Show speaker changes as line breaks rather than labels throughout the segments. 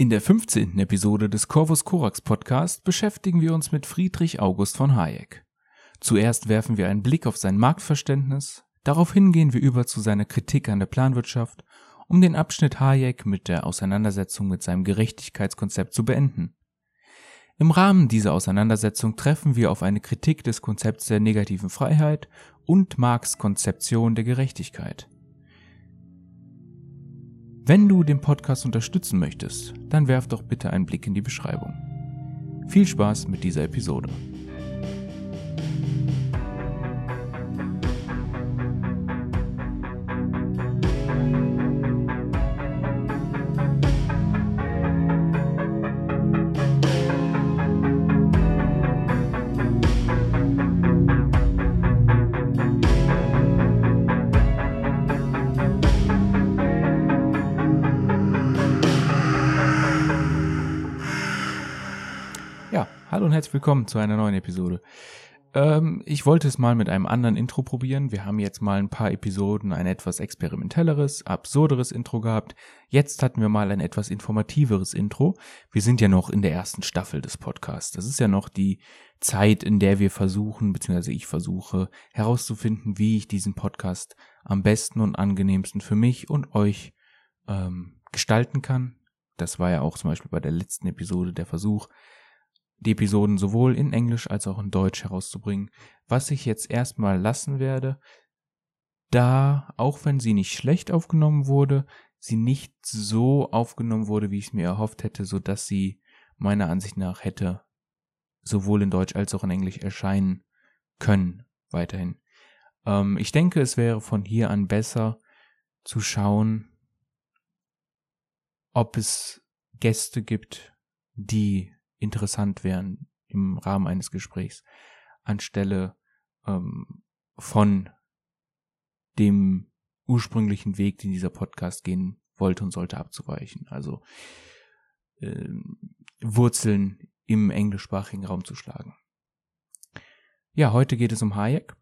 In der 15. Episode des Corvus Corax Podcast beschäftigen wir uns mit Friedrich August von Hayek. Zuerst werfen wir einen Blick auf sein Marktverständnis, daraufhin gehen wir über zu seiner Kritik an der Planwirtschaft, um den Abschnitt Hayek mit der Auseinandersetzung mit seinem Gerechtigkeitskonzept zu beenden. Im Rahmen dieser Auseinandersetzung treffen wir auf eine Kritik des Konzepts der negativen Freiheit und Marx Konzeption der Gerechtigkeit. Wenn du den Podcast unterstützen möchtest, dann werf doch bitte einen Blick in die Beschreibung. Viel Spaß mit dieser Episode. Willkommen zu einer neuen Episode. Ähm, ich wollte es mal mit einem anderen Intro probieren. Wir haben jetzt mal ein paar Episoden ein etwas experimentelleres, absurderes Intro gehabt. Jetzt hatten wir mal ein etwas informativeres Intro. Wir sind ja noch in der ersten Staffel des Podcasts. Das ist ja noch die Zeit, in der wir versuchen, beziehungsweise ich versuche herauszufinden, wie ich diesen Podcast am besten und angenehmsten für mich und euch ähm, gestalten kann. Das war ja auch zum Beispiel bei der letzten Episode der Versuch, die Episoden sowohl in Englisch als auch in Deutsch herauszubringen, was ich jetzt erstmal lassen werde, da, auch wenn sie nicht schlecht aufgenommen wurde, sie nicht so aufgenommen wurde, wie ich es mir erhofft hätte, so dass sie meiner Ansicht nach hätte sowohl in Deutsch als auch in Englisch erscheinen können, weiterhin. Ähm, ich denke, es wäre von hier an besser zu schauen, ob es Gäste gibt, die interessant wären im Rahmen eines Gesprächs, anstelle ähm, von dem ursprünglichen Weg, den dieser Podcast gehen wollte und sollte abzuweichen. Also äh, Wurzeln im englischsprachigen Raum zu schlagen. Ja, heute geht es um Hayek.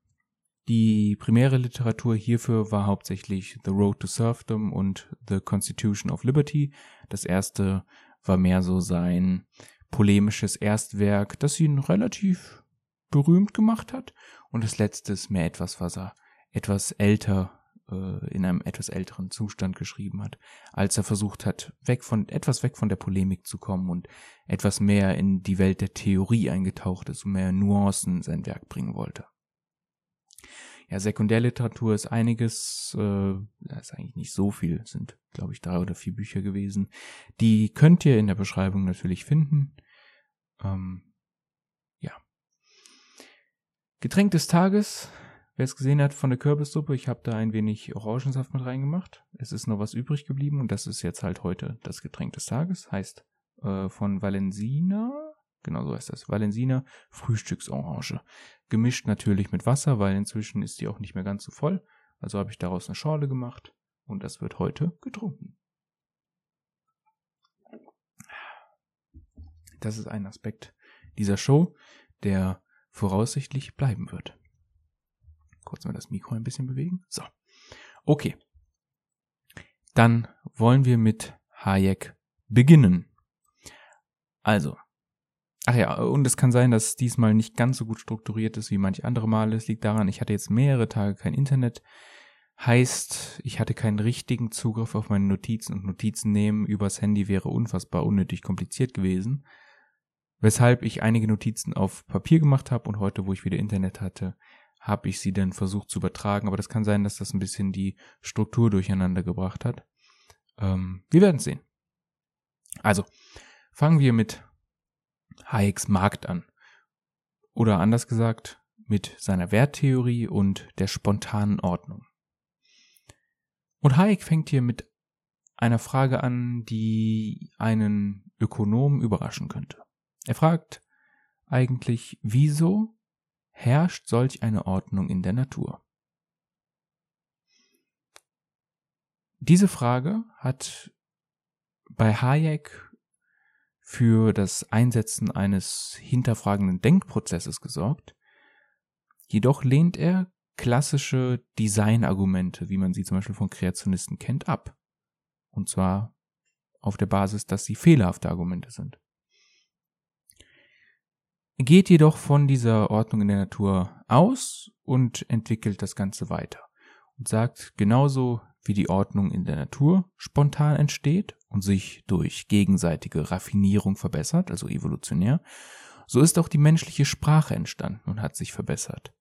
Die primäre Literatur hierfür war hauptsächlich The Road to Serfdom und The Constitution of Liberty. Das erste war mehr so sein polemisches Erstwerk, das ihn relativ berühmt gemacht hat. Und das letzte ist mehr etwas, was er etwas älter, äh, in einem etwas älteren Zustand geschrieben hat, als er versucht hat, weg von, etwas weg von der Polemik zu kommen und etwas mehr in die Welt der Theorie eingetaucht ist und mehr Nuancen in sein Werk bringen wollte. Ja, Sekundärliteratur ist einiges, äh, ist eigentlich nicht so viel, sind, glaube ich, drei oder vier Bücher gewesen. Die könnt ihr in der Beschreibung natürlich finden. Ähm, ja. Getränk des Tages, wer es gesehen hat von der Kürbissuppe, ich habe da ein wenig Orangensaft mit reingemacht. Es ist noch was übrig geblieben und das ist jetzt halt heute das Getränk des Tages. Heißt äh, von Valensina, genau so heißt das, Valensina Frühstücksorange. Gemischt natürlich mit Wasser, weil inzwischen ist die auch nicht mehr ganz so voll. Also habe ich daraus eine Schorle gemacht und das wird heute getrunken. Das ist ein Aspekt dieser Show, der voraussichtlich bleiben wird. Kurz mal das Mikro ein bisschen bewegen. So. Okay. Dann wollen wir mit Hayek beginnen. Also, Ach ja, und es kann sein, dass diesmal nicht ganz so gut strukturiert ist wie manche andere Male. Es liegt daran, ich hatte jetzt mehrere Tage kein Internet. Heißt, ich hatte keinen richtigen Zugriff auf meine Notizen und Notizen nehmen übers Handy wäre unfassbar unnötig kompliziert gewesen. Weshalb ich einige Notizen auf Papier gemacht habe und heute, wo ich wieder Internet hatte, habe ich sie dann versucht zu übertragen. Aber das kann sein, dass das ein bisschen die Struktur durcheinander gebracht hat. Ähm, wir werden sehen. Also, fangen wir mit Hayeks Markt an. Oder anders gesagt, mit seiner Werttheorie und der spontanen Ordnung. Und Hayek fängt hier mit einer Frage an, die einen Ökonom überraschen könnte. Er fragt eigentlich, wieso herrscht solch eine Ordnung in der Natur? Diese Frage hat bei Hayek für das Einsetzen eines hinterfragenden Denkprozesses gesorgt. Jedoch lehnt er klassische Designargumente, wie man sie zum Beispiel von Kreationisten kennt, ab. Und zwar auf der Basis, dass sie fehlerhafte Argumente sind. Geht jedoch von dieser Ordnung in der Natur aus und entwickelt das Ganze weiter und sagt, genauso wie die Ordnung in der Natur spontan entsteht und sich durch gegenseitige Raffinierung verbessert, also evolutionär, so ist auch die menschliche Sprache entstanden und hat sich verbessert.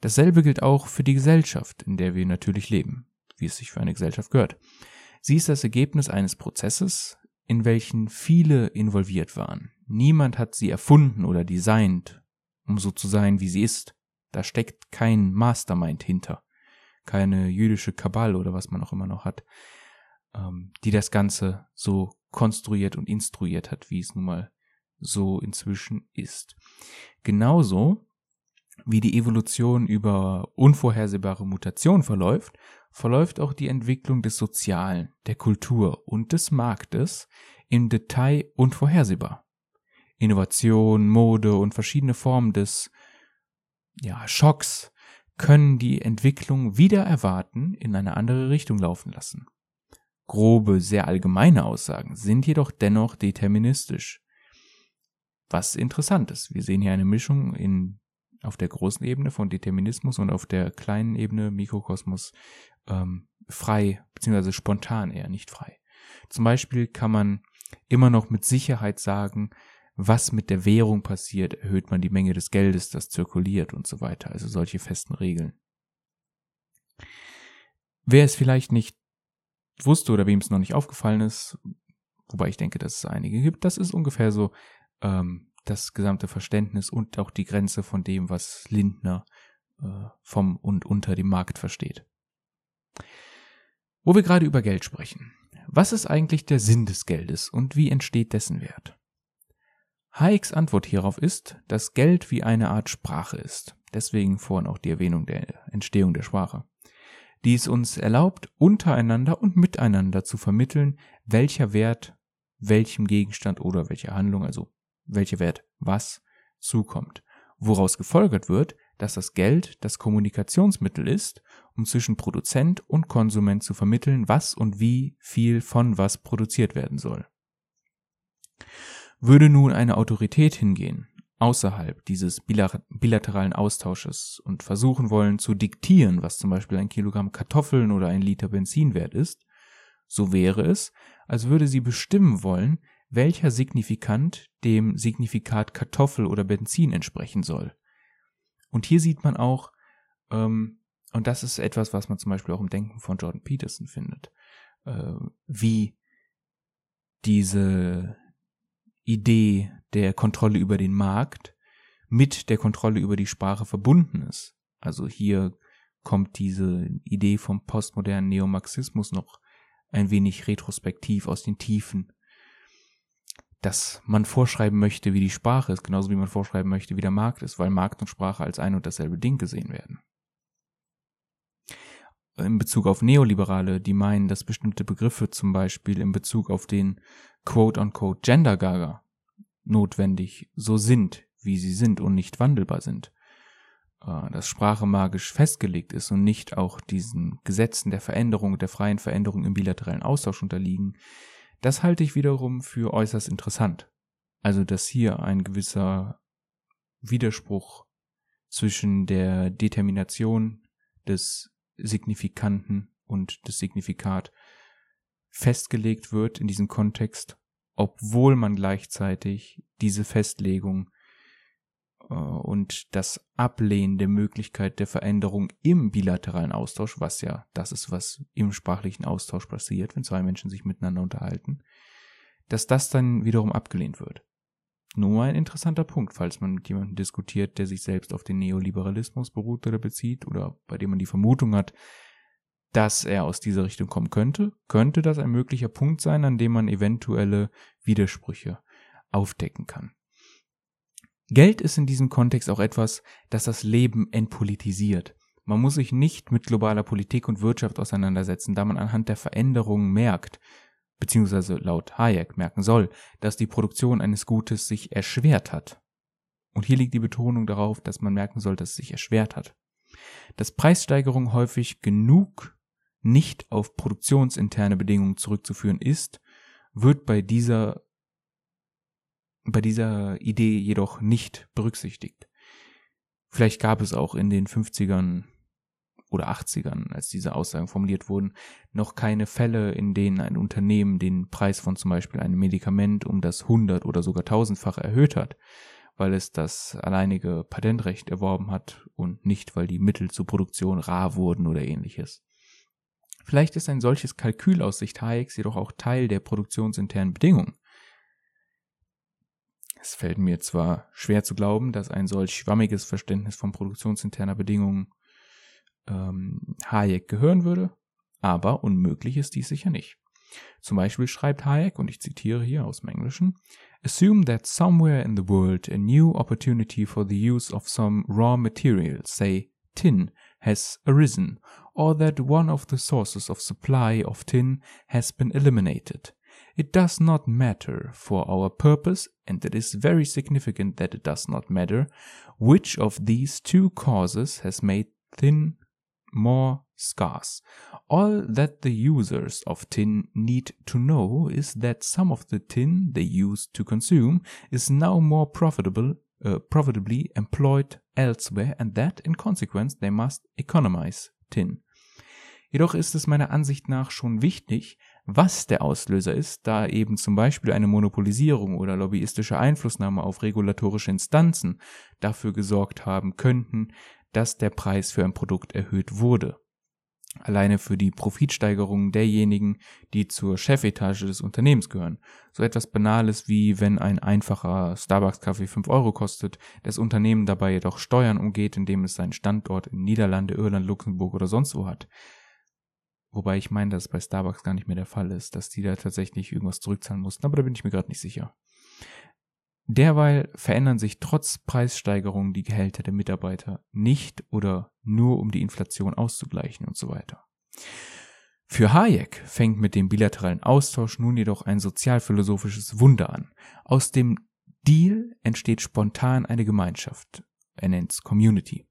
Dasselbe gilt auch für die Gesellschaft, in der wir natürlich leben, wie es sich für eine Gesellschaft gehört. Sie ist das Ergebnis eines Prozesses, in welchen viele involviert waren. Niemand hat sie erfunden oder designt, um so zu sein, wie sie ist. Da steckt kein Mastermind hinter keine jüdische Kabal oder was man auch immer noch hat, ähm, die das Ganze so konstruiert und instruiert hat, wie es nun mal so inzwischen ist. Genauso wie die Evolution über unvorhersehbare Mutation verläuft, verläuft auch die Entwicklung des Sozialen, der Kultur und des Marktes im Detail unvorhersehbar. Innovation, Mode und verschiedene Formen des ja, Schocks können die Entwicklung wieder erwarten in eine andere Richtung laufen lassen. Grobe, sehr allgemeine Aussagen sind jedoch dennoch deterministisch. Was interessant ist. Wir sehen hier eine Mischung in, auf der großen Ebene von Determinismus und auf der kleinen Ebene Mikrokosmos ähm, frei, beziehungsweise spontan eher nicht frei. Zum Beispiel kann man immer noch mit Sicherheit sagen, was mit der Währung passiert, erhöht man die Menge des Geldes, das zirkuliert und so weiter. Also solche festen Regeln. Wer es vielleicht nicht wusste oder wem es noch nicht aufgefallen ist, wobei ich denke, dass es einige gibt, das ist ungefähr so ähm, das gesamte Verständnis und auch die Grenze von dem, was Lindner äh, vom und unter dem Markt versteht. Wo wir gerade über Geld sprechen. Was ist eigentlich der Sinn des Geldes und wie entsteht dessen Wert? Hayeks Antwort hierauf ist, dass Geld wie eine Art Sprache ist. Deswegen vorhin auch die Erwähnung der Entstehung der Sprache. Die es uns erlaubt, untereinander und miteinander zu vermitteln, welcher Wert welchem Gegenstand oder welcher Handlung, also welcher Wert was zukommt. Woraus gefolgert wird, dass das Geld das Kommunikationsmittel ist, um zwischen Produzent und Konsument zu vermitteln, was und wie viel von was produziert werden soll. Würde nun eine Autorität hingehen, außerhalb dieses bilateralen Austausches und versuchen wollen zu diktieren, was zum Beispiel ein Kilogramm Kartoffeln oder ein Liter Benzin wert ist, so wäre es, als würde sie bestimmen wollen, welcher Signifikant dem Signifikat Kartoffel oder Benzin entsprechen soll. Und hier sieht man auch, ähm, und das ist etwas, was man zum Beispiel auch im Denken von Jordan Peterson findet, äh, wie diese Idee der Kontrolle über den Markt mit der Kontrolle über die Sprache verbunden ist. Also hier kommt diese Idee vom postmodernen Neomarxismus noch ein wenig retrospektiv aus den Tiefen, dass man vorschreiben möchte, wie die Sprache ist, genauso wie man vorschreiben möchte, wie der Markt ist, weil Markt und Sprache als ein und dasselbe Ding gesehen werden. In Bezug auf Neoliberale, die meinen, dass bestimmte Begriffe zum Beispiel in Bezug auf den quote-unquote Gender Gaga notwendig so sind, wie sie sind und nicht wandelbar sind. Äh, dass Sprache magisch festgelegt ist und nicht auch diesen Gesetzen der Veränderung, der freien Veränderung im bilateralen Austausch unterliegen, das halte ich wiederum für äußerst interessant. Also, dass hier ein gewisser Widerspruch zwischen der Determination des Signifikanten und des Signifikat festgelegt wird in diesem Kontext, obwohl man gleichzeitig diese Festlegung äh, und das Ablehnen der Möglichkeit der Veränderung im bilateralen Austausch, was ja das ist, was im sprachlichen Austausch passiert, wenn zwei Menschen sich miteinander unterhalten, dass das dann wiederum abgelehnt wird. Nur ein interessanter Punkt, falls man mit jemandem diskutiert, der sich selbst auf den Neoliberalismus beruht oder bezieht oder bei dem man die Vermutung hat, dass er aus dieser Richtung kommen könnte, könnte das ein möglicher Punkt sein, an dem man eventuelle Widersprüche aufdecken kann. Geld ist in diesem Kontext auch etwas, das das Leben entpolitisiert. Man muss sich nicht mit globaler Politik und Wirtschaft auseinandersetzen, da man anhand der Veränderungen merkt, beziehungsweise laut Hayek merken soll, dass die Produktion eines Gutes sich erschwert hat. Und hier liegt die Betonung darauf, dass man merken soll, dass es sich erschwert hat. Dass Preissteigerungen häufig genug nicht auf produktionsinterne Bedingungen zurückzuführen ist, wird bei dieser, bei dieser Idee jedoch nicht berücksichtigt. Vielleicht gab es auch in den 50ern oder 80ern, als diese Aussagen formuliert wurden, noch keine Fälle, in denen ein Unternehmen den Preis von zum Beispiel einem Medikament um das hundert oder sogar tausendfache erhöht hat, weil es das alleinige Patentrecht erworben hat und nicht, weil die Mittel zur Produktion rar wurden oder ähnliches. Vielleicht ist ein solches Kalkül aus Sicht Hayeks jedoch auch Teil der produktionsinternen Bedingungen. Es fällt mir zwar schwer zu glauben, dass ein solch schwammiges Verständnis von produktionsinterner Bedingungen ähm, Hayek gehören würde, aber unmöglich ist dies sicher nicht. Zum Beispiel schreibt Hayek, und ich zitiere hier aus dem Englischen, Assume that somewhere in the world a new opportunity for the use of some raw material, say tin, has arisen, or that one of the sources of supply of tin has been eliminated. It does not matter for our purpose, and it is very significant that it does not matter, which of these two causes has made tin more scarce. All that the users of tin need to know is that some of the tin they used to consume is now more profitable, uh, profitably employed elsewhere and that in consequence they must economize tin. Jedoch ist es meiner Ansicht nach schon wichtig, was der Auslöser ist, da eben zum Beispiel eine Monopolisierung oder lobbyistische Einflussnahme auf regulatorische Instanzen dafür gesorgt haben könnten, dass der Preis für ein Produkt erhöht wurde. Alleine für die Profitsteigerung derjenigen, die zur Chefetage des Unternehmens gehören. So etwas Banales wie wenn ein einfacher Starbucks-Kaffee 5 Euro kostet, das Unternehmen dabei jedoch Steuern umgeht, indem es seinen Standort in Niederlande, Irland, Luxemburg oder sonst wo hat. Wobei ich meine, dass es bei Starbucks gar nicht mehr der Fall ist, dass die da tatsächlich irgendwas zurückzahlen mussten, aber da bin ich mir gerade nicht sicher. Derweil verändern sich trotz Preissteigerungen die Gehälter der Mitarbeiter nicht oder nur um die Inflation auszugleichen und so weiter. Für Hayek fängt mit dem bilateralen Austausch nun jedoch ein sozialphilosophisches Wunder an. Aus dem Deal entsteht spontan eine Gemeinschaft. Er nennt es Community.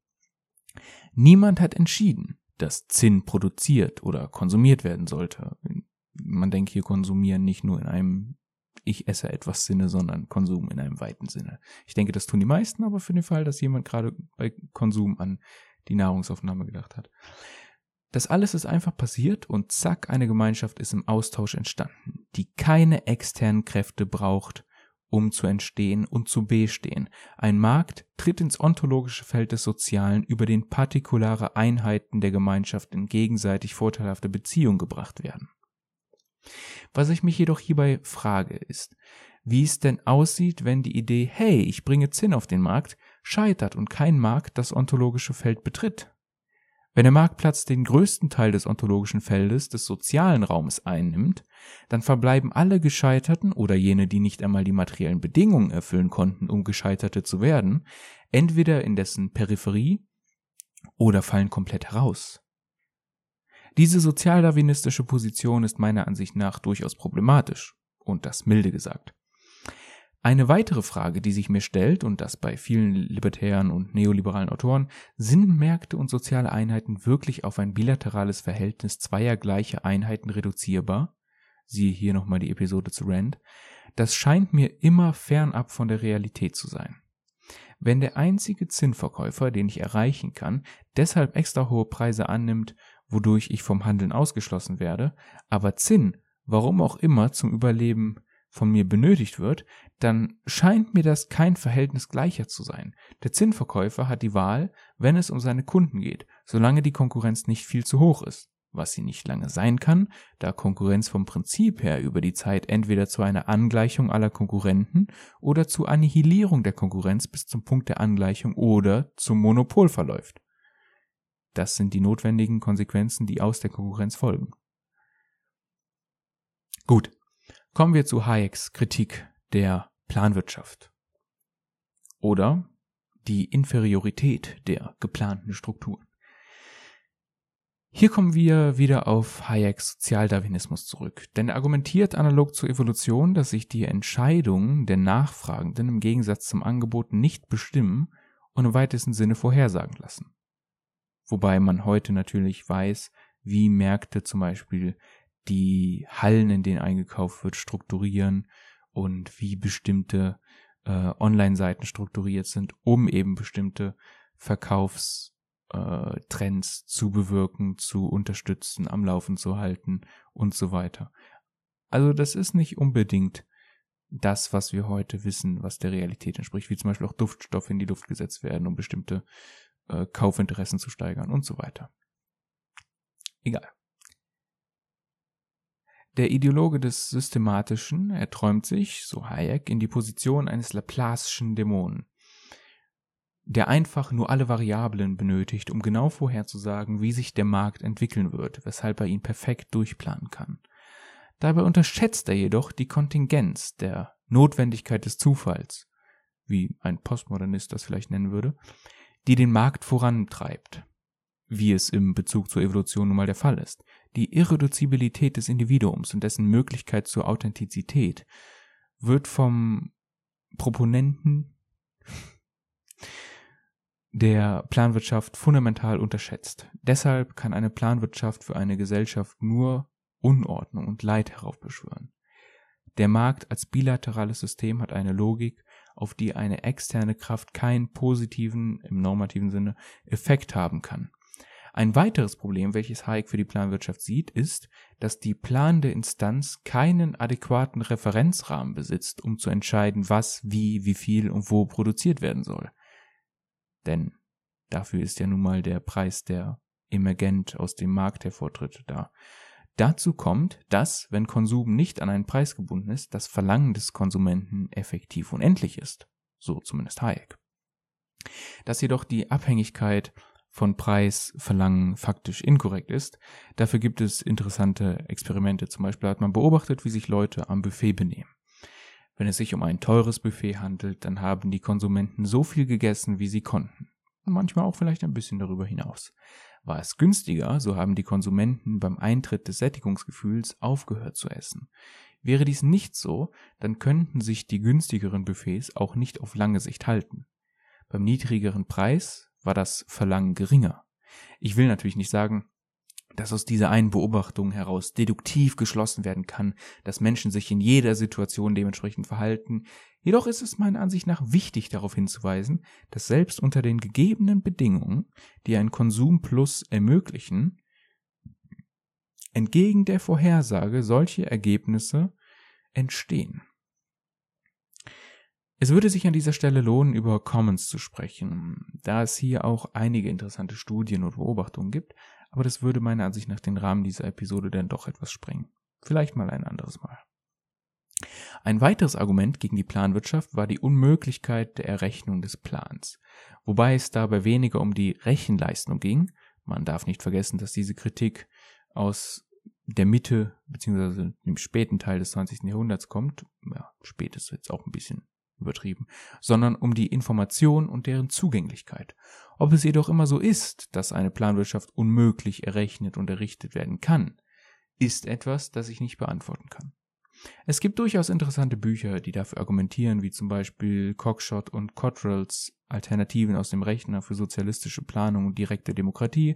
Niemand hat entschieden, dass Zinn produziert oder konsumiert werden sollte. Man denkt hier konsumieren nicht nur in einem ich esse etwas Sinne, sondern Konsum in einem weiten Sinne. Ich denke, das tun die meisten, aber für den Fall, dass jemand gerade bei Konsum an die Nahrungsaufnahme gedacht hat. Das alles ist einfach passiert und zack, eine Gemeinschaft ist im Austausch entstanden, die keine externen Kräfte braucht, um zu entstehen und zu bestehen. Ein Markt tritt ins ontologische Feld des Sozialen, über den partikulare Einheiten der Gemeinschaft in gegenseitig vorteilhafte Beziehung gebracht werden. Was ich mich jedoch hierbei frage, ist, wie es denn aussieht, wenn die Idee, hey, ich bringe Zinn auf den Markt, scheitert und kein Markt das ontologische Feld betritt. Wenn der Marktplatz den größten Teil des ontologischen Feldes des sozialen Raumes einnimmt, dann verbleiben alle Gescheiterten oder jene, die nicht einmal die materiellen Bedingungen erfüllen konnten, um Gescheiterte zu werden, entweder in dessen Peripherie oder fallen komplett heraus. Diese sozialdarwinistische Position ist meiner Ansicht nach durchaus problematisch, und das milde gesagt. Eine weitere Frage, die sich mir stellt, und das bei vielen libertären und neoliberalen Autoren, sind Märkte und soziale Einheiten wirklich auf ein bilaterales Verhältnis zweier gleicher Einheiten reduzierbar? Siehe hier nochmal die Episode zu Rand. Das scheint mir immer fernab von der Realität zu sein. Wenn der einzige Zinnverkäufer, den ich erreichen kann, deshalb extra hohe Preise annimmt, wodurch ich vom Handeln ausgeschlossen werde, aber Zinn, warum auch immer, zum Überleben von mir benötigt wird, dann scheint mir das kein Verhältnis gleicher zu sein. Der Zinnverkäufer hat die Wahl, wenn es um seine Kunden geht, solange die Konkurrenz nicht viel zu hoch ist, was sie nicht lange sein kann, da Konkurrenz vom Prinzip her über die Zeit entweder zu einer Angleichung aller Konkurrenten oder zur Annihilierung der Konkurrenz bis zum Punkt der Angleichung oder zum Monopol verläuft. Das sind die notwendigen Konsequenzen, die aus der Konkurrenz folgen. Gut, kommen wir zu Hayeks Kritik der Planwirtschaft oder die Inferiorität der geplanten Strukturen. Hier kommen wir wieder auf Hayeks Sozialdarwinismus zurück, denn er argumentiert analog zur Evolution, dass sich die Entscheidungen der Nachfragenden im Gegensatz zum Angebot nicht bestimmen und im weitesten Sinne vorhersagen lassen. Wobei man heute natürlich weiß, wie Märkte zum Beispiel die Hallen, in denen eingekauft wird, strukturieren und wie bestimmte äh, Online-Seiten strukturiert sind, um eben bestimmte Verkaufstrends äh, zu bewirken, zu unterstützen, am Laufen zu halten und so weiter. Also das ist nicht unbedingt das, was wir heute wissen, was der Realität entspricht, wie zum Beispiel auch Duftstoffe in die Luft gesetzt werden, um bestimmte äh, Kaufinteressen zu steigern und so weiter. Egal. Der Ideologe des Systematischen erträumt sich, so Hayek, in die Position eines Laplace'schen Dämonen, der einfach nur alle Variablen benötigt, um genau vorherzusagen, wie sich der Markt entwickeln wird, weshalb er ihn perfekt durchplanen kann. Dabei unterschätzt er jedoch die Kontingenz der Notwendigkeit des Zufalls, wie ein Postmodernist das vielleicht nennen würde, die den Markt vorantreibt, wie es im Bezug zur Evolution nun mal der Fall ist. Die Irreduzibilität des Individuums und dessen Möglichkeit zur Authentizität wird vom Proponenten der Planwirtschaft fundamental unterschätzt. Deshalb kann eine Planwirtschaft für eine Gesellschaft nur Unordnung und Leid heraufbeschwören. Der Markt als bilaterales System hat eine Logik, auf die eine externe Kraft keinen positiven, im normativen Sinne, Effekt haben kann. Ein weiteres Problem, welches Hayek für die Planwirtschaft sieht, ist, dass die planende Instanz keinen adäquaten Referenzrahmen besitzt, um zu entscheiden, was, wie, wie viel und wo produziert werden soll. Denn dafür ist ja nun mal der Preis, der emergent aus dem Markt hervortritt, da. Dazu kommt, dass, wenn Konsum nicht an einen Preis gebunden ist, das Verlangen des Konsumenten effektiv unendlich ist. So zumindest Hayek. Dass jedoch die Abhängigkeit von Preis, Verlangen faktisch inkorrekt ist, dafür gibt es interessante Experimente. Zum Beispiel hat man beobachtet, wie sich Leute am Buffet benehmen. Wenn es sich um ein teures Buffet handelt, dann haben die Konsumenten so viel gegessen, wie sie konnten. Und manchmal auch vielleicht ein bisschen darüber hinaus. War es günstiger, so haben die Konsumenten beim Eintritt des Sättigungsgefühls aufgehört zu essen. Wäre dies nicht so, dann könnten sich die günstigeren Buffets auch nicht auf lange Sicht halten. Beim niedrigeren Preis war das Verlangen geringer. Ich will natürlich nicht sagen, dass aus dieser einen Beobachtung heraus deduktiv geschlossen werden kann, dass Menschen sich in jeder Situation dementsprechend verhalten. Jedoch ist es meiner Ansicht nach wichtig darauf hinzuweisen, dass selbst unter den gegebenen Bedingungen, die ein Konsum Plus ermöglichen, entgegen der Vorhersage solche Ergebnisse entstehen. Es würde sich an dieser Stelle lohnen, über Commons zu sprechen, da es hier auch einige interessante Studien und Beobachtungen gibt, aber das würde meiner Ansicht nach den Rahmen dieser Episode dann doch etwas sprengen. Vielleicht mal ein anderes Mal. Ein weiteres Argument gegen die Planwirtschaft war die Unmöglichkeit der Errechnung des Plans, wobei es dabei weniger um die Rechenleistung ging. Man darf nicht vergessen, dass diese Kritik aus der Mitte bzw. dem späten Teil des 20. Jahrhunderts kommt. Ja, spät ist jetzt auch ein bisschen übertrieben, sondern um die Information und deren Zugänglichkeit. Ob es jedoch immer so ist, dass eine Planwirtschaft unmöglich errechnet und errichtet werden kann, ist etwas, das ich nicht beantworten kann. Es gibt durchaus interessante Bücher, die dafür argumentieren, wie zum Beispiel Cockshott und Cottrells Alternativen aus dem Rechner für sozialistische Planung und direkte Demokratie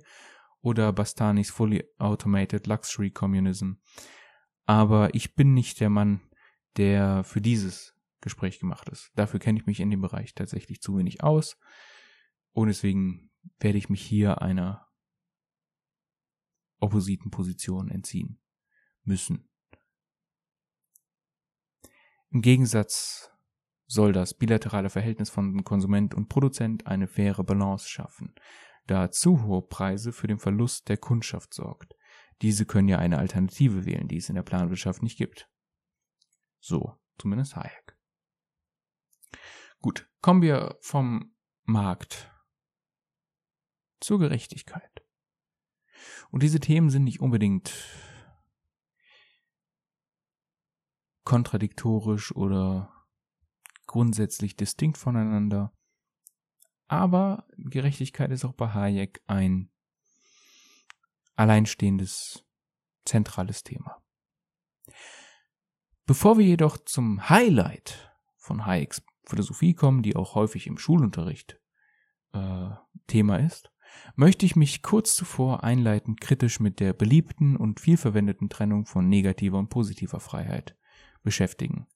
oder Bastanis Fully Automated Luxury Communism. Aber ich bin nicht der Mann, der für dieses Gespräch gemacht ist. Dafür kenne ich mich in dem Bereich tatsächlich zu wenig aus. Und deswegen werde ich mich hier einer oppositen Position entziehen müssen. Im Gegensatz soll das bilaterale Verhältnis von Konsument und Produzent eine faire Balance schaffen, da zu hohe Preise für den Verlust der Kundschaft sorgt. Diese können ja eine Alternative wählen, die es in der Planwirtschaft nicht gibt. So, zumindest Hayek. Gut, kommen wir vom Markt zur Gerechtigkeit. Und diese Themen sind nicht unbedingt kontradiktorisch oder grundsätzlich distinkt voneinander. Aber Gerechtigkeit ist auch bei Hayek ein alleinstehendes, zentrales Thema. Bevor wir jedoch zum Highlight von Hayeks Philosophie kommen, die auch häufig im Schulunterricht äh, Thema ist, möchte ich mich kurz zuvor einleitend kritisch mit der beliebten und vielverwendeten Trennung von negativer und positiver Freiheit beschäftigen.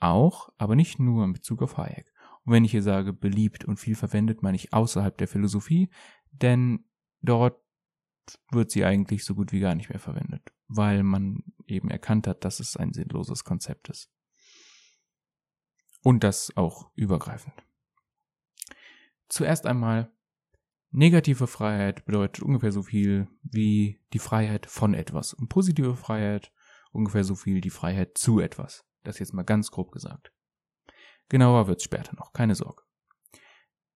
Auch, aber nicht nur in Bezug auf Hayek. Und wenn ich hier sage beliebt und viel verwendet, meine ich außerhalb der Philosophie, denn dort wird sie eigentlich so gut wie gar nicht mehr verwendet, weil man eben erkannt hat, dass es ein sinnloses Konzept ist. Und das auch übergreifend. Zuerst einmal, negative Freiheit bedeutet ungefähr so viel wie die Freiheit von etwas und positive Freiheit ungefähr so viel die Freiheit zu etwas. Das jetzt mal ganz grob gesagt. Genauer wird's später noch, keine Sorge.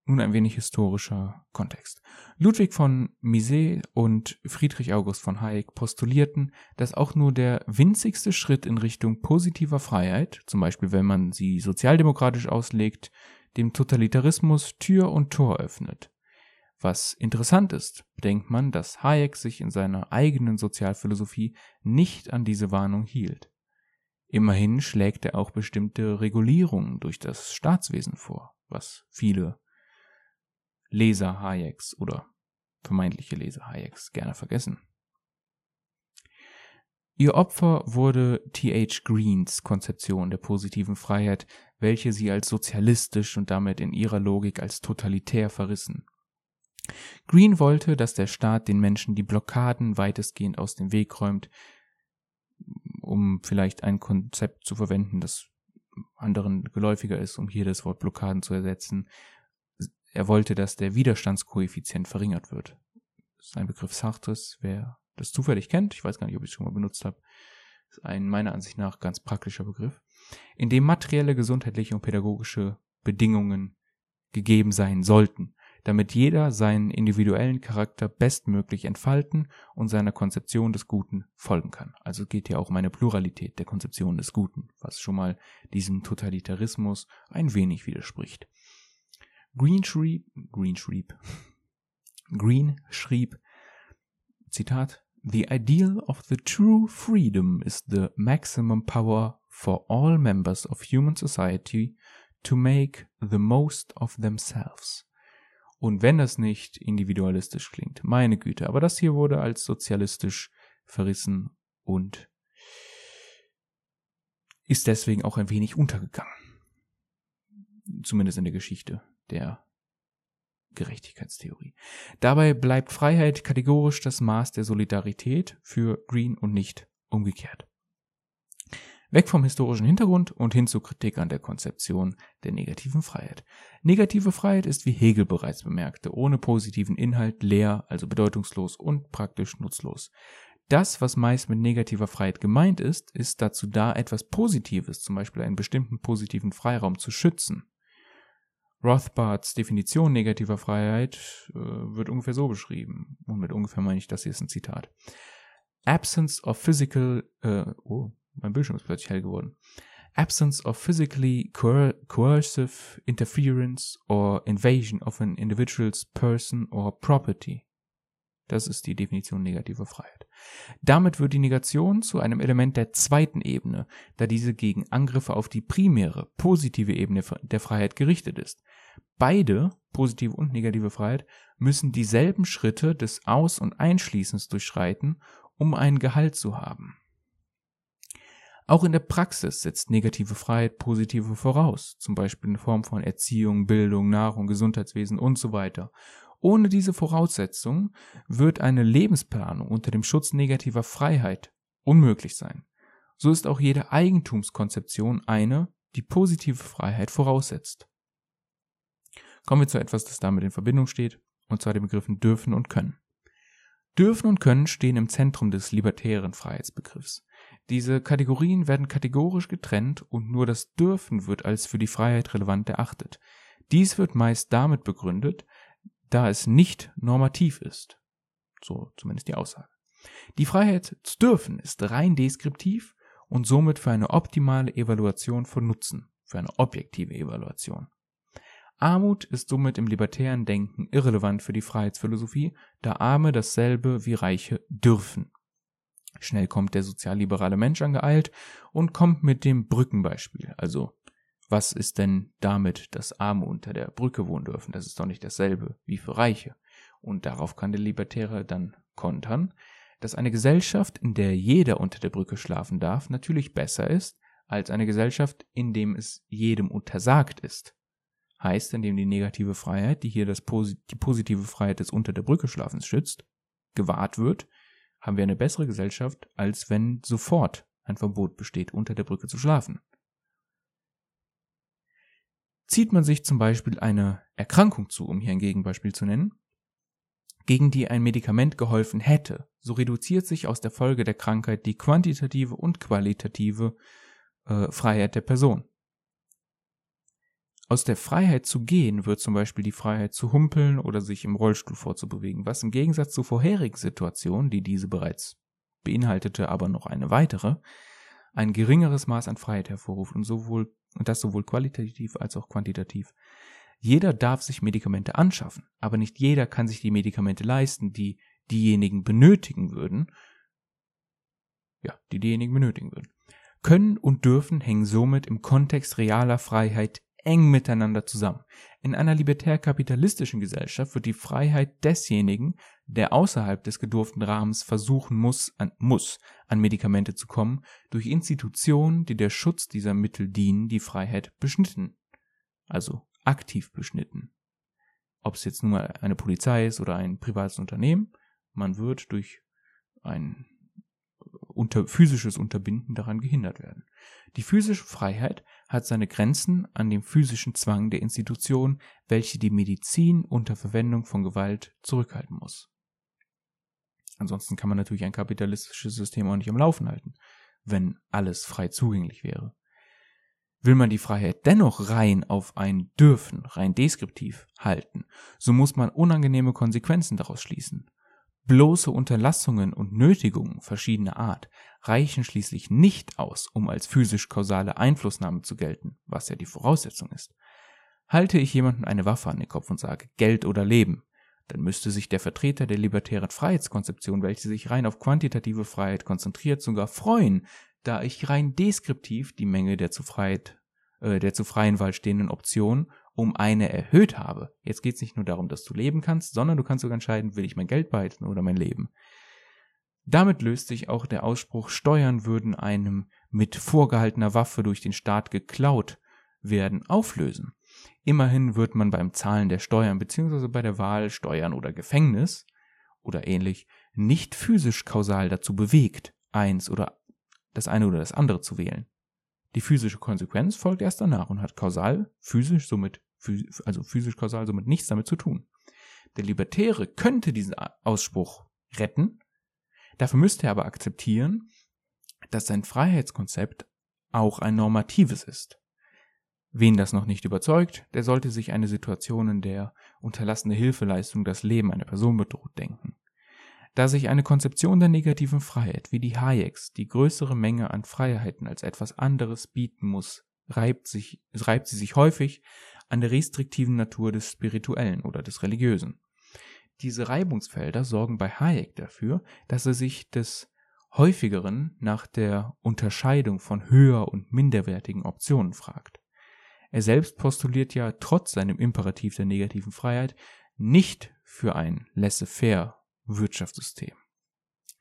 Nun ein wenig historischer Kontext. Ludwig von Mises und Friedrich August von Hayek postulierten, dass auch nur der winzigste Schritt in Richtung positiver Freiheit, zum Beispiel wenn man sie sozialdemokratisch auslegt, dem Totalitarismus Tür und Tor öffnet. Was interessant ist, bedenkt man, dass Hayek sich in seiner eigenen Sozialphilosophie nicht an diese Warnung hielt. Immerhin schlägt er auch bestimmte Regulierungen durch das Staatswesen vor, was viele Leser Hayeks oder vermeintliche Leser Hayeks gerne vergessen. Ihr Opfer wurde T.H. Greens Konzeption der positiven Freiheit, welche sie als sozialistisch und damit in ihrer Logik als totalitär verrissen. Green wollte, dass der Staat den Menschen die Blockaden weitestgehend aus dem Weg räumt, um vielleicht ein Konzept zu verwenden, das anderen geläufiger ist, um hier das Wort Blockaden zu ersetzen, er wollte, dass der Widerstandskoeffizient verringert wird. Das ist ein Begriff Sartres, wer das zufällig kennt, ich weiß gar nicht, ob ich es schon mal benutzt habe, ist ein meiner Ansicht nach ganz praktischer Begriff, in dem materielle, gesundheitliche und pädagogische Bedingungen gegeben sein sollten, damit jeder seinen individuellen Charakter bestmöglich entfalten und seiner Konzeption des Guten folgen kann. Also geht hier auch um eine Pluralität der Konzeption des Guten, was schon mal diesem Totalitarismus ein wenig widerspricht. Green schrieb, Green schrieb, Green schrieb, Zitat, The ideal of the true freedom is the maximum power for all members of human society to make the most of themselves. Und wenn das nicht individualistisch klingt, meine Güte, aber das hier wurde als sozialistisch verrissen und ist deswegen auch ein wenig untergegangen. Zumindest in der Geschichte der Gerechtigkeitstheorie. Dabei bleibt Freiheit kategorisch das Maß der Solidarität für Green und nicht umgekehrt. Weg vom historischen Hintergrund und hin zur Kritik an der Konzeption der negativen Freiheit. Negative Freiheit ist, wie Hegel bereits bemerkte, ohne positiven Inhalt leer, also bedeutungslos und praktisch nutzlos. Das, was meist mit negativer Freiheit gemeint ist, ist dazu da, etwas Positives, zum Beispiel einen bestimmten positiven Freiraum zu schützen. Rothbards Definition negativer Freiheit äh, wird ungefähr so beschrieben. Und mit ungefähr meine ich, das hier ist ein Zitat. Absence of physical, äh, oh, mein Bildschirm ist plötzlich hell geworden. Absence of physically coer coercive interference or invasion of an individual's person or property. Das ist die Definition negativer Freiheit. Damit wird die Negation zu einem Element der zweiten Ebene, da diese gegen Angriffe auf die primäre, positive Ebene der Freiheit gerichtet ist. Beide, positive und negative Freiheit, müssen dieselben Schritte des Aus- und Einschließens durchschreiten, um einen Gehalt zu haben. Auch in der Praxis setzt negative Freiheit positive voraus, zum Beispiel in Form von Erziehung, Bildung, Nahrung, Gesundheitswesen und so weiter. Ohne diese Voraussetzungen wird eine Lebensplanung unter dem Schutz negativer Freiheit unmöglich sein. So ist auch jede Eigentumskonzeption eine, die positive Freiheit voraussetzt. Kommen wir zu etwas, das damit in Verbindung steht, und zwar den Begriffen dürfen und können. Dürfen und können stehen im Zentrum des libertären Freiheitsbegriffs. Diese Kategorien werden kategorisch getrennt und nur das Dürfen wird als für die Freiheit relevant erachtet. Dies wird meist damit begründet, da es nicht normativ ist. So zumindest die Aussage. Die Freiheit zu dürfen ist rein deskriptiv und somit für eine optimale Evaluation von Nutzen, für eine objektive Evaluation. Armut ist somit im libertären Denken irrelevant für die Freiheitsphilosophie, da Arme dasselbe wie Reiche dürfen. Schnell kommt der sozialliberale Mensch angeeilt und kommt mit dem Brückenbeispiel. Also, was ist denn damit, dass Arme unter der Brücke wohnen dürfen? Das ist doch nicht dasselbe wie für Reiche. Und darauf kann der Libertäre dann kontern, dass eine Gesellschaft, in der jeder unter der Brücke schlafen darf, natürlich besser ist als eine Gesellschaft, in dem es jedem untersagt ist. Heißt, indem die negative Freiheit, die hier das, die positive Freiheit des unter der Brücke Schlafens schützt, gewahrt wird, haben wir eine bessere Gesellschaft, als wenn sofort ein Verbot besteht, unter der Brücke zu schlafen. Zieht man sich zum Beispiel eine Erkrankung zu, um hier ein Gegenbeispiel zu nennen, gegen die ein Medikament geholfen hätte, so reduziert sich aus der Folge der Krankheit die quantitative und qualitative äh, Freiheit der Person. Aus der Freiheit zu gehen wird zum Beispiel die Freiheit zu humpeln oder sich im Rollstuhl vorzubewegen, was im Gegensatz zu vorherigen Situationen, die diese bereits beinhaltete, aber noch eine weitere, ein geringeres Maß an Freiheit hervorruft und sowohl und das sowohl qualitativ als auch quantitativ. Jeder darf sich Medikamente anschaffen, aber nicht jeder kann sich die Medikamente leisten, die diejenigen benötigen würden, ja, die diejenigen benötigen würden. Können und dürfen hängen somit im Kontext realer Freiheit eng miteinander zusammen. In einer libertär-kapitalistischen Gesellschaft wird die Freiheit desjenigen, der außerhalb des gedurften Rahmens versuchen muss an, muss, an Medikamente zu kommen, durch Institutionen, die der Schutz dieser Mittel dienen, die Freiheit beschnitten. Also aktiv beschnitten. Ob es jetzt nun mal eine Polizei ist oder ein privates Unternehmen, man wird durch ein unter, physisches Unterbinden daran gehindert werden. Die physische Freiheit hat seine Grenzen an dem physischen Zwang der Institution, welche die Medizin unter Verwendung von Gewalt zurückhalten muss. Ansonsten kann man natürlich ein kapitalistisches System auch nicht am Laufen halten, wenn alles frei zugänglich wäre. Will man die Freiheit dennoch rein auf ein Dürfen, rein deskriptiv halten, so muss man unangenehme Konsequenzen daraus schließen. Bloße Unterlassungen und Nötigungen verschiedener Art reichen schließlich nicht aus, um als physisch-kausale Einflussnahme zu gelten, was ja die Voraussetzung ist. Halte ich jemandem eine Waffe an den Kopf und sage Geld oder Leben, dann müsste sich der Vertreter der libertären Freiheitskonzeption, welche sich rein auf quantitative Freiheit konzentriert, sogar freuen, da ich rein deskriptiv die Menge der zu Freiheit, äh, der zu freien Wahl stehenden Optionen um eine erhöht habe. Jetzt geht es nicht nur darum, dass du leben kannst, sondern du kannst sogar entscheiden, will ich mein Geld behalten oder mein Leben. Damit löst sich auch der Ausspruch, Steuern würden einem mit vorgehaltener Waffe durch den Staat geklaut werden, auflösen. Immerhin wird man beim Zahlen der Steuern bzw. bei der Wahl Steuern oder Gefängnis oder ähnlich nicht physisch kausal dazu bewegt, eins oder das eine oder das andere zu wählen. Die physische Konsequenz folgt erst danach und hat kausal, physisch, somit, also physisch kausal somit nichts damit zu tun. Der Libertäre könnte diesen Ausspruch retten, dafür müsste er aber akzeptieren, dass sein Freiheitskonzept auch ein normatives ist. Wen das noch nicht überzeugt, der sollte sich eine Situation, in der unterlassene Hilfeleistung das Leben einer Person bedroht, denken. Da sich eine Konzeption der negativen Freiheit wie die Hayeks die größere Menge an Freiheiten als etwas anderes bieten muss, reibt, sich, reibt sie sich häufig an der restriktiven Natur des Spirituellen oder des Religiösen. Diese Reibungsfelder sorgen bei Hayek dafür, dass er sich des häufigeren nach der Unterscheidung von höher und minderwertigen Optionen fragt. Er selbst postuliert ja trotz seinem Imperativ der negativen Freiheit nicht für ein laissez-faire Wirtschaftssystem.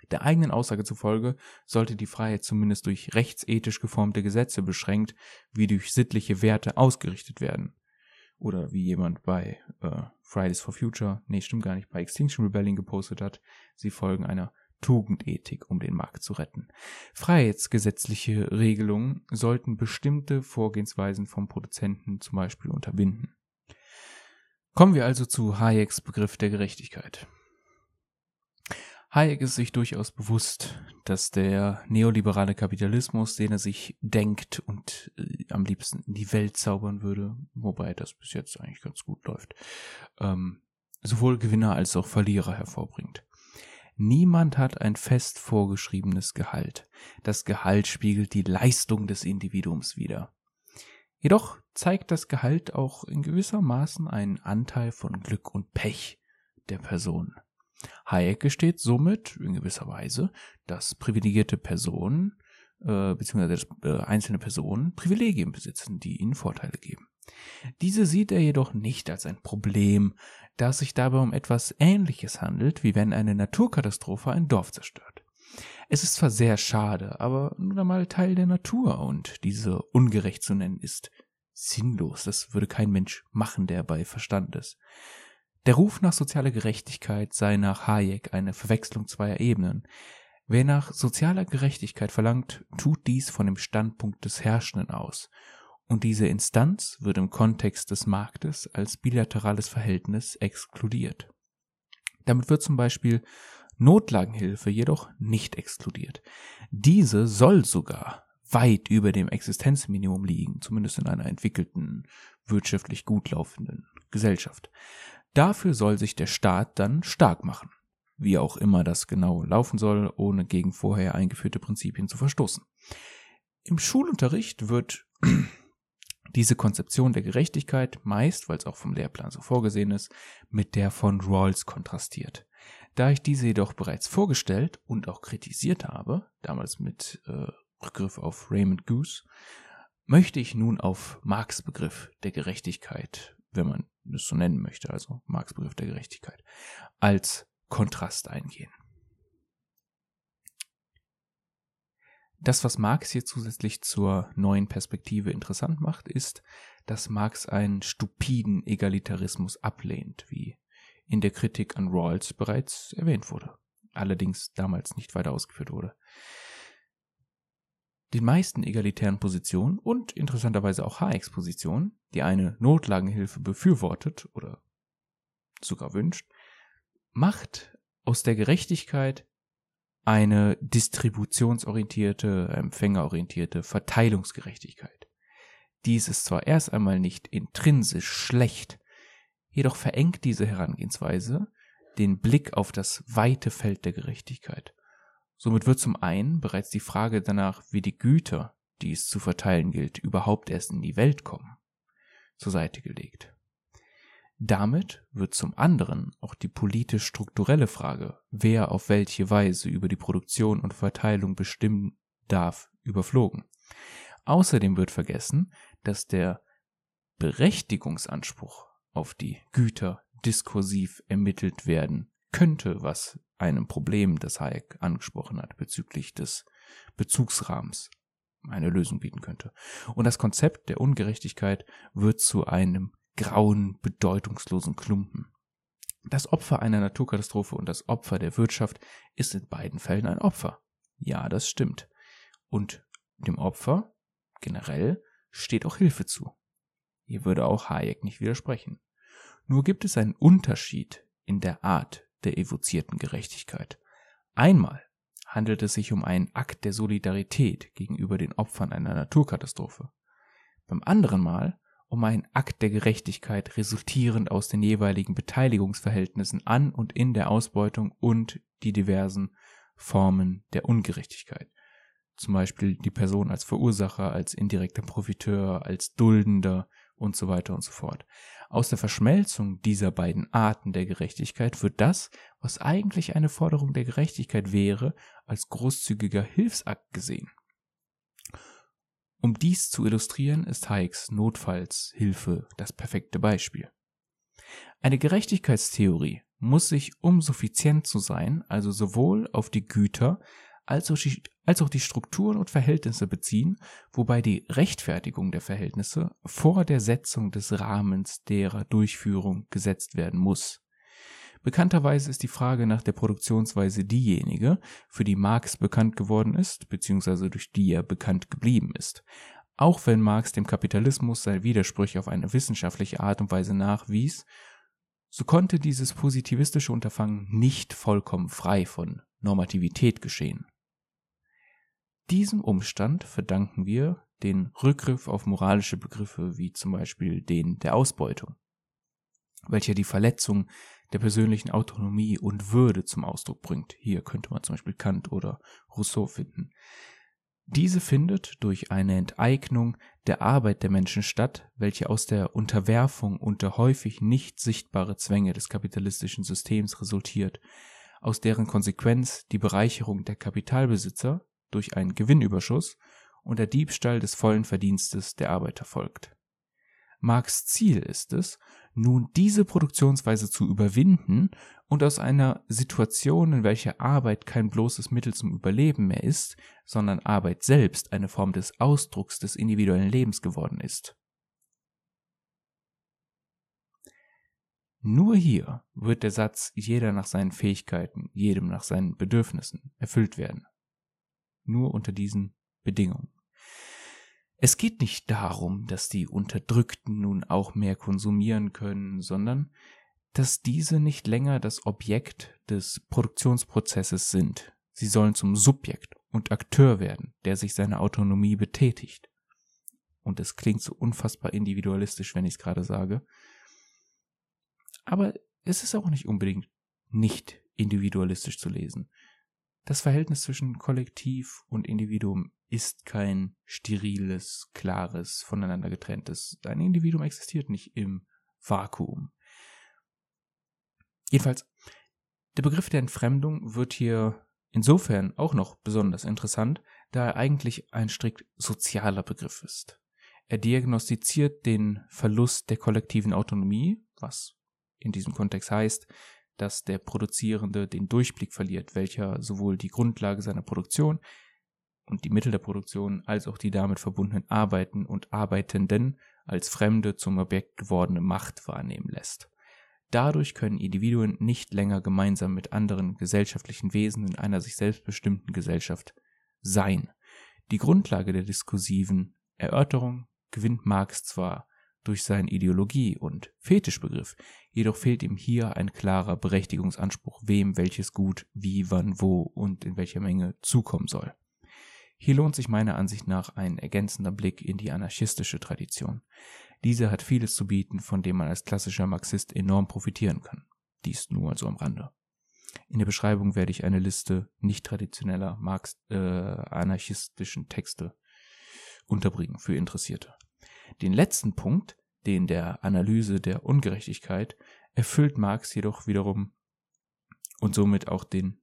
Der eigenen Aussage zufolge sollte die Freiheit zumindest durch rechtsethisch geformte Gesetze beschränkt, wie durch sittliche Werte ausgerichtet werden. Oder wie jemand bei äh, Fridays for Future, nee, stimmt gar nicht, bei Extinction Rebellion gepostet hat, sie folgen einer Tugendethik, um den Markt zu retten. Freiheitsgesetzliche Regelungen sollten bestimmte Vorgehensweisen vom Produzenten zum Beispiel unterbinden. Kommen wir also zu Hayeks Begriff der Gerechtigkeit. Hayek ist sich durchaus bewusst, dass der neoliberale Kapitalismus, den er sich denkt und äh, am liebsten in die Welt zaubern würde, wobei das bis jetzt eigentlich ganz gut läuft, ähm, sowohl Gewinner als auch Verlierer hervorbringt. Niemand hat ein fest vorgeschriebenes Gehalt. Das Gehalt spiegelt die Leistung des Individuums wider. Jedoch zeigt das Gehalt auch in gewisser Maßen einen Anteil von Glück und Pech der Person. Hayek gesteht somit in gewisser Weise, dass privilegierte Personen äh, beziehungsweise äh, einzelne Personen Privilegien besitzen, die ihnen Vorteile geben. Diese sieht er jedoch nicht als ein Problem, da es sich dabei um etwas Ähnliches handelt, wie wenn eine Naturkatastrophe ein Dorf zerstört. Es ist zwar sehr schade, aber nun einmal Teil der Natur und diese ungerecht zu nennen ist sinnlos. Das würde kein Mensch machen, der bei Verstand ist. Der Ruf nach sozialer Gerechtigkeit sei nach Hayek eine Verwechslung zweier Ebenen. Wer nach sozialer Gerechtigkeit verlangt, tut dies von dem Standpunkt des Herrschenden aus. Und diese Instanz wird im Kontext des Marktes als bilaterales Verhältnis exkludiert. Damit wird zum Beispiel Notlagenhilfe jedoch nicht exkludiert. Diese soll sogar weit über dem Existenzminimum liegen, zumindest in einer entwickelten, wirtschaftlich gut laufenden Gesellschaft. Dafür soll sich der Staat dann stark machen, wie auch immer das genau laufen soll, ohne gegen vorher eingeführte Prinzipien zu verstoßen. Im Schulunterricht wird diese Konzeption der Gerechtigkeit meist, weil es auch vom Lehrplan so vorgesehen ist, mit der von Rawls kontrastiert. Da ich diese jedoch bereits vorgestellt und auch kritisiert habe, damals mit äh, Rückgriff auf Raymond Goose, möchte ich nun auf Marx Begriff der Gerechtigkeit, wenn man es so nennen möchte, also Marx Begriff der Gerechtigkeit, als Kontrast eingehen. Das, was Marx hier zusätzlich zur neuen Perspektive interessant macht, ist, dass Marx einen stupiden Egalitarismus ablehnt, wie in der Kritik an Rawls bereits erwähnt wurde, allerdings damals nicht weiter ausgeführt wurde. Den meisten egalitären Positionen und interessanterweise auch Hayeks Position, die eine Notlagenhilfe befürwortet oder sogar wünscht, macht aus der Gerechtigkeit eine distributionsorientierte, empfängerorientierte Verteilungsgerechtigkeit. Dies ist zwar erst einmal nicht intrinsisch schlecht, jedoch verengt diese Herangehensweise den Blick auf das weite Feld der Gerechtigkeit. Somit wird zum einen bereits die Frage danach, wie die Güter, die es zu verteilen gilt, überhaupt erst in die Welt kommen, zur Seite gelegt. Damit wird zum anderen auch die politisch-strukturelle Frage, wer auf welche Weise über die Produktion und Verteilung bestimmen darf, überflogen. Außerdem wird vergessen, dass der Berechtigungsanspruch auf die Güter diskursiv ermittelt werden könnte, was einem Problem, das Hayek angesprochen hat, bezüglich des Bezugsrahmens eine Lösung bieten könnte. Und das Konzept der Ungerechtigkeit wird zu einem grauen, bedeutungslosen Klumpen. Das Opfer einer Naturkatastrophe und das Opfer der Wirtschaft ist in beiden Fällen ein Opfer. Ja, das stimmt. Und dem Opfer generell steht auch Hilfe zu. Hier würde auch Hayek nicht widersprechen. Nur gibt es einen Unterschied in der Art der evozierten Gerechtigkeit. Einmal handelt es sich um einen Akt der Solidarität gegenüber den Opfern einer Naturkatastrophe. Beim anderen Mal um einen Akt der Gerechtigkeit resultierend aus den jeweiligen Beteiligungsverhältnissen an und in der Ausbeutung und die diversen Formen der Ungerechtigkeit. Zum Beispiel die Person als Verursacher, als indirekter Profiteur, als Duldender und so weiter und so fort. Aus der Verschmelzung dieser beiden Arten der Gerechtigkeit wird das, was eigentlich eine Forderung der Gerechtigkeit wäre, als großzügiger Hilfsakt gesehen. Um dies zu illustrieren, ist Hayeks Notfallshilfe das perfekte Beispiel. Eine Gerechtigkeitstheorie muss sich, um suffizient zu sein, also sowohl auf die Güter als auch die, als auch die Strukturen und Verhältnisse beziehen, wobei die Rechtfertigung der Verhältnisse vor der Setzung des Rahmens derer Durchführung gesetzt werden muss. Bekannterweise ist die Frage nach der Produktionsweise diejenige, für die Marx bekannt geworden ist, beziehungsweise durch die er bekannt geblieben ist. Auch wenn Marx dem Kapitalismus seine Widersprüche auf eine wissenschaftliche Art und Weise nachwies, so konnte dieses positivistische Unterfangen nicht vollkommen frei von Normativität geschehen. Diesem Umstand verdanken wir den Rückgriff auf moralische Begriffe wie zum Beispiel den der Ausbeutung, welcher die Verletzung der persönlichen Autonomie und Würde zum Ausdruck bringt. Hier könnte man zum Beispiel Kant oder Rousseau finden. Diese findet durch eine Enteignung der Arbeit der Menschen statt, welche aus der Unterwerfung unter häufig nicht sichtbare Zwänge des kapitalistischen Systems resultiert, aus deren Konsequenz die Bereicherung der Kapitalbesitzer durch einen Gewinnüberschuss und der Diebstahl des vollen Verdienstes der Arbeiter folgt. Marx Ziel ist es, nun diese Produktionsweise zu überwinden und aus einer Situation, in welcher Arbeit kein bloßes Mittel zum Überleben mehr ist, sondern Arbeit selbst eine Form des Ausdrucks des individuellen Lebens geworden ist. Nur hier wird der Satz jeder nach seinen Fähigkeiten, jedem nach seinen Bedürfnissen erfüllt werden. Nur unter diesen Bedingungen. Es geht nicht darum, dass die Unterdrückten nun auch mehr konsumieren können, sondern dass diese nicht länger das Objekt des Produktionsprozesses sind. Sie sollen zum Subjekt und Akteur werden, der sich seine Autonomie betätigt. Und es klingt so unfassbar individualistisch, wenn ich es gerade sage. Aber es ist auch nicht unbedingt nicht individualistisch zu lesen. Das Verhältnis zwischen Kollektiv und Individuum ist kein steriles, klares, voneinander getrenntes. Ein Individuum existiert nicht im Vakuum. Jedenfalls, der Begriff der Entfremdung wird hier insofern auch noch besonders interessant, da er eigentlich ein strikt sozialer Begriff ist. Er diagnostiziert den Verlust der kollektiven Autonomie, was in diesem Kontext heißt, dass der Produzierende den Durchblick verliert, welcher sowohl die Grundlage seiner Produktion und die Mittel der Produktion als auch die damit verbundenen Arbeiten und Arbeitenden als fremde zum Objekt gewordene Macht wahrnehmen lässt. Dadurch können Individuen nicht länger gemeinsam mit anderen gesellschaftlichen Wesen in einer sich selbstbestimmten Gesellschaft sein. Die Grundlage der diskursiven Erörterung gewinnt Marx zwar durch seinen Ideologie- und Fetischbegriff, jedoch fehlt ihm hier ein klarer Berechtigungsanspruch, wem welches Gut wie, wann, wo und in welcher Menge zukommen soll. Hier lohnt sich meiner Ansicht nach ein ergänzender Blick in die anarchistische Tradition. Diese hat vieles zu bieten, von dem man als klassischer Marxist enorm profitieren kann. Dies nur also am Rande. In der Beschreibung werde ich eine Liste nicht traditioneller Marx äh, anarchistischen Texte unterbringen für Interessierte. Den letzten Punkt, den der Analyse der Ungerechtigkeit, erfüllt Marx jedoch wiederum und somit auch den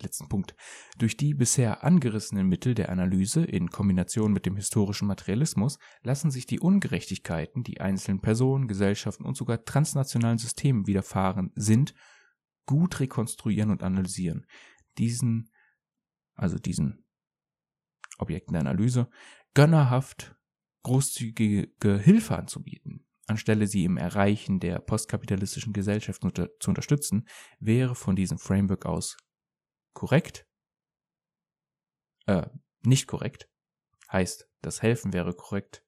letzten Punkt. Durch die bisher angerissenen Mittel der Analyse in Kombination mit dem historischen Materialismus lassen sich die Ungerechtigkeiten, die einzelnen Personen, Gesellschaften und sogar transnationalen Systemen widerfahren sind, gut rekonstruieren und analysieren. Diesen, also diesen Objekten der Analyse, gönnerhaft großzügige Hilfe anzubieten, anstelle sie im Erreichen der postkapitalistischen Gesellschaft unter zu unterstützen, wäre von diesem Framework aus korrekt, äh, nicht korrekt, heißt, das Helfen wäre korrekt,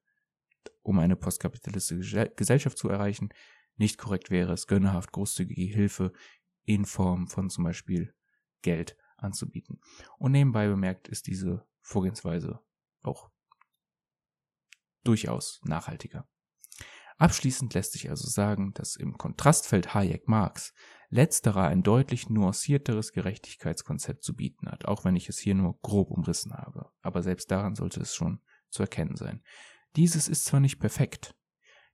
um eine postkapitalistische Gesellschaft zu erreichen, nicht korrekt wäre es, gönnerhaft großzügige Hilfe in Form von zum Beispiel Geld anzubieten. Und nebenbei bemerkt ist diese Vorgehensweise auch durchaus nachhaltiger. Abschließend lässt sich also sagen, dass im Kontrastfeld Hayek-Marx letzterer ein deutlich nuancierteres Gerechtigkeitskonzept zu bieten hat, auch wenn ich es hier nur grob umrissen habe. Aber selbst daran sollte es schon zu erkennen sein. Dieses ist zwar nicht perfekt,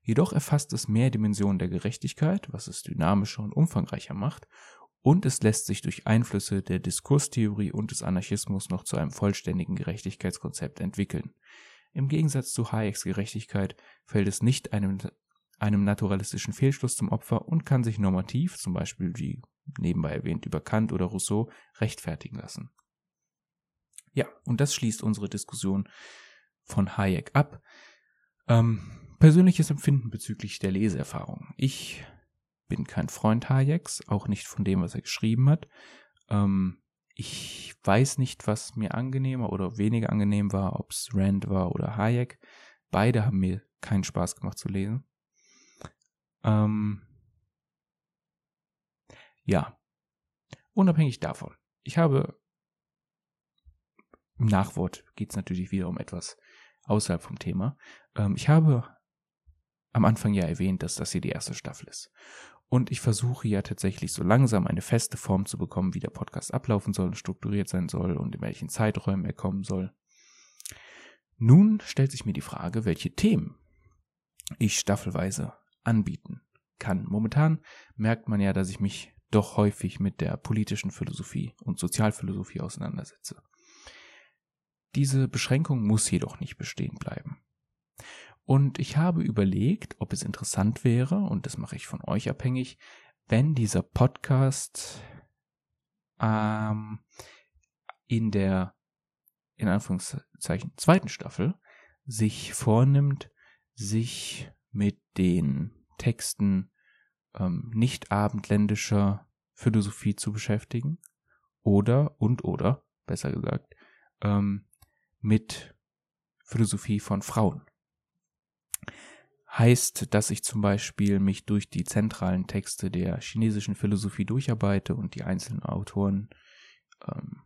jedoch erfasst es mehr Dimensionen der Gerechtigkeit, was es dynamischer und umfangreicher macht, und es lässt sich durch Einflüsse der Diskurstheorie und des Anarchismus noch zu einem vollständigen Gerechtigkeitskonzept entwickeln. Im Gegensatz zu Hayeks Gerechtigkeit fällt es nicht einem, einem naturalistischen Fehlschluss zum Opfer und kann sich normativ, zum Beispiel wie nebenbei erwähnt über Kant oder Rousseau, rechtfertigen lassen. Ja, und das schließt unsere Diskussion von Hayek ab. Ähm, persönliches Empfinden bezüglich der Leseerfahrung. Ich bin kein Freund Hayeks, auch nicht von dem, was er geschrieben hat. Ähm, ich weiß nicht, was mir angenehmer oder weniger angenehm war, ob es Rand war oder Hayek. Beide haben mir keinen Spaß gemacht zu lesen. Ähm ja, unabhängig davon. Ich habe im Nachwort geht es natürlich wieder um etwas außerhalb vom Thema. Ähm, ich habe am Anfang ja erwähnt, dass das hier die erste Staffel ist. Und ich versuche ja tatsächlich so langsam eine feste Form zu bekommen, wie der Podcast ablaufen soll, strukturiert sein soll und in welchen Zeiträumen er kommen soll. Nun stellt sich mir die Frage, welche Themen ich staffelweise anbieten kann. Momentan merkt man ja, dass ich mich doch häufig mit der politischen Philosophie und Sozialphilosophie auseinandersetze. Diese Beschränkung muss jedoch nicht bestehen bleiben. Und ich habe überlegt, ob es interessant wäre, und das mache ich von euch abhängig, wenn dieser Podcast ähm, in der, in Anführungszeichen, zweiten Staffel sich vornimmt, sich mit den Texten ähm, nicht abendländischer Philosophie zu beschäftigen oder und oder, besser gesagt, ähm, mit Philosophie von Frauen. Heißt, dass ich zum Beispiel mich durch die zentralen Texte der chinesischen Philosophie durcharbeite und die einzelnen Autoren ähm,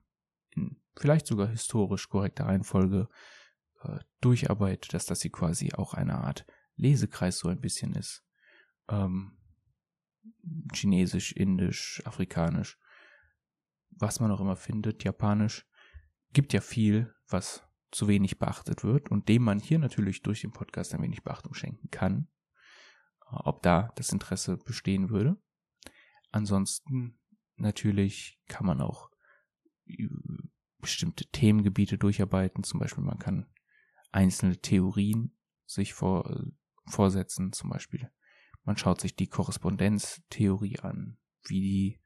in vielleicht sogar historisch korrekter Reihenfolge äh, durcharbeite, dass das hier quasi auch eine Art Lesekreis so ein bisschen ist. Ähm, Chinesisch, Indisch, Afrikanisch, was man auch immer findet, Japanisch. Gibt ja viel, was zu wenig beachtet wird und dem man hier natürlich durch den Podcast ein wenig Beachtung schenken kann, äh, ob da das Interesse bestehen würde. Ansonsten natürlich kann man auch bestimmte Themengebiete durcharbeiten, zum Beispiel man kann einzelne Theorien sich vor, vorsetzen, zum Beispiel man schaut sich die Korrespondenztheorie an, wie die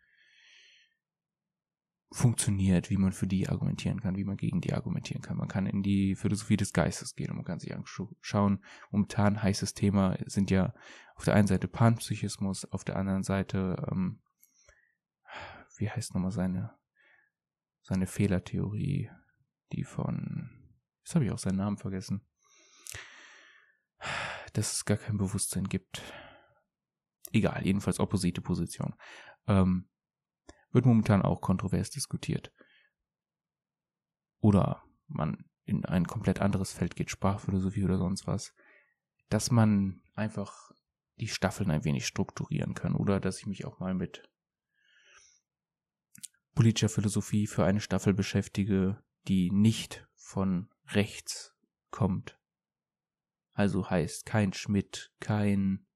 funktioniert, wie man für die argumentieren kann, wie man gegen die argumentieren kann. Man kann in die Philosophie des Geistes gehen und man kann sich anschauen. Momentan heißes Thema sind ja auf der einen Seite Panpsychismus, auf der anderen Seite, ähm, wie heißt nochmal seine, seine Fehlertheorie, die von, jetzt habe ich auch seinen Namen vergessen, dass es gar kein Bewusstsein gibt. Egal, jedenfalls opposite Position. Ähm, wird momentan auch kontrovers diskutiert. Oder man in ein komplett anderes Feld geht, Sprachphilosophie oder sonst was, dass man einfach die Staffeln ein wenig strukturieren kann oder dass ich mich auch mal mit politischer Philosophie für eine Staffel beschäftige, die nicht von rechts kommt. Also heißt kein Schmidt, kein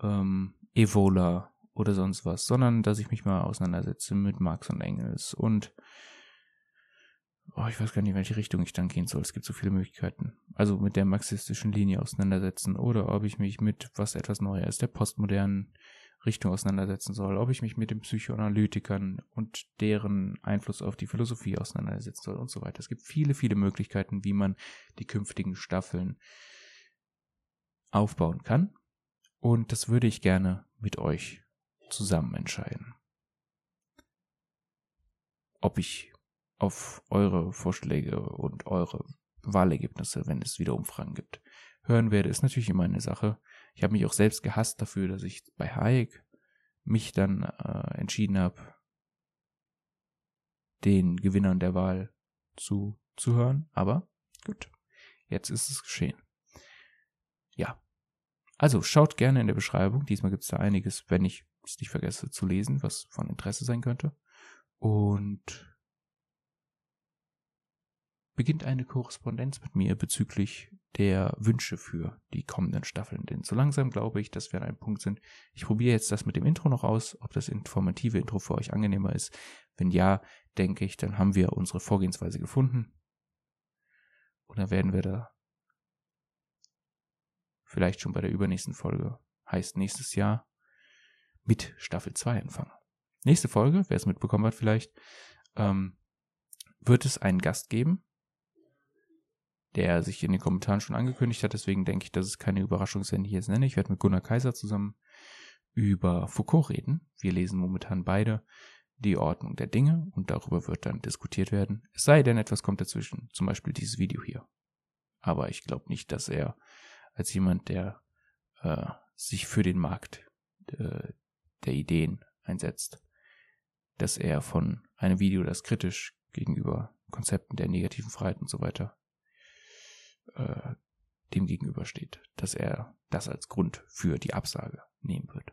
ähm, Evola oder sonst was, sondern dass ich mich mal auseinandersetze mit Marx und Engels und oh, ich weiß gar nicht, in welche Richtung ich dann gehen soll. Es gibt so viele Möglichkeiten. Also mit der marxistischen Linie auseinandersetzen oder ob ich mich mit was etwas Neues, der postmodernen Richtung auseinandersetzen soll, ob ich mich mit den Psychoanalytikern und deren Einfluss auf die Philosophie auseinandersetzen soll und so weiter. Es gibt viele, viele Möglichkeiten, wie man die künftigen Staffeln aufbauen kann. Und das würde ich gerne mit euch zusammen entscheiden. Ob ich auf eure Vorschläge und eure Wahlergebnisse, wenn es wieder Umfragen gibt, hören werde, ist natürlich immer eine Sache. Ich habe mich auch selbst gehasst dafür, dass ich bei Hayek mich dann äh, entschieden habe, den Gewinnern der Wahl zu, zu hören. Aber gut, jetzt ist es geschehen. Ja. Also schaut gerne in der Beschreibung. Diesmal gibt es da einiges, wenn ich es nicht vergesse zu lesen, was von Interesse sein könnte. Und beginnt eine Korrespondenz mit mir bezüglich der Wünsche für die kommenden Staffeln. Denn so langsam glaube ich, dass wir an einem Punkt sind. Ich probiere jetzt das mit dem Intro noch aus, ob das informative Intro für euch angenehmer ist. Wenn ja, denke ich, dann haben wir unsere Vorgehensweise gefunden. Und dann werden wir da vielleicht schon bei der übernächsten Folge, heißt nächstes Jahr, mit Staffel 2 anfangen. Nächste Folge, wer es mitbekommen hat vielleicht, ähm, wird es einen Gast geben, der sich in den Kommentaren schon angekündigt hat. Deswegen denke ich, dass es keine Überraschung ist, wenn ich jetzt nenne. Ich werde mit Gunnar Kaiser zusammen über Foucault reden. Wir lesen momentan beide die Ordnung der Dinge und darüber wird dann diskutiert werden. Es sei denn, etwas kommt dazwischen, zum Beispiel dieses Video hier. Aber ich glaube nicht, dass er als jemand, der äh, sich für den Markt äh, der Ideen einsetzt, dass er von einem Video, das kritisch gegenüber Konzepten der negativen Freiheit und so weiter äh, dem gegenübersteht, dass er das als Grund für die Absage nehmen wird.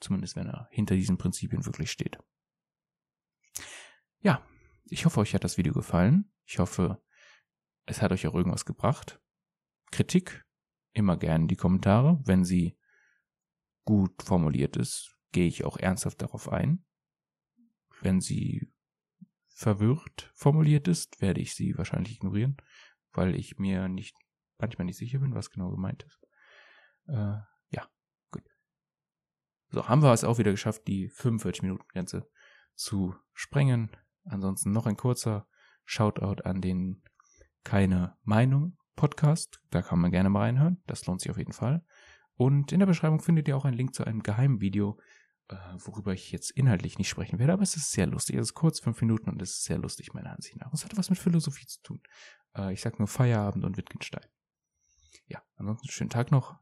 Zumindest wenn er hinter diesen Prinzipien wirklich steht. Ja, ich hoffe, euch hat das Video gefallen. Ich hoffe, es hat euch auch irgendwas gebracht. Kritik immer gerne in die Kommentare. Wenn sie gut formuliert ist, gehe ich auch ernsthaft darauf ein. Wenn sie verwirrt formuliert ist, werde ich sie wahrscheinlich ignorieren. weil ich mir nicht manchmal nicht sicher bin, was genau gemeint ist. Äh, ja, gut. So, haben wir es auch wieder geschafft, die 45-Minuten-Grenze zu sprengen. Ansonsten noch ein kurzer Shoutout an den Keine Meinung Podcast. Da kann man gerne mal reinhören. Das lohnt sich auf jeden Fall. Und in der Beschreibung findet ihr auch einen Link zu einem geheimen Video, äh, worüber ich jetzt inhaltlich nicht sprechen werde, aber es ist sehr lustig. Es ist kurz, fünf Minuten und es ist sehr lustig, meiner Ansicht nach. Es hat was mit Philosophie zu tun. Äh, ich sag nur Feierabend und Wittgenstein. Ja, ansonsten schönen Tag noch.